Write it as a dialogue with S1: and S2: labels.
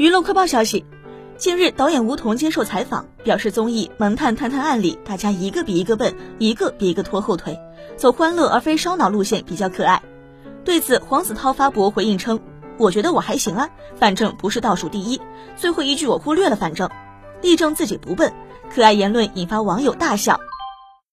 S1: 娱乐快报消息近日导演吴彤接受采访表示综艺萌探探探案里大家一个比一个笨一个比一个拖后腿走欢乐而非烧脑路线比较可爱。对此黄子韬发博回应称我觉得我还行啊反正不是倒数第一最后一句我忽略了反正力证自己不笨。可爱言论引发网友大笑。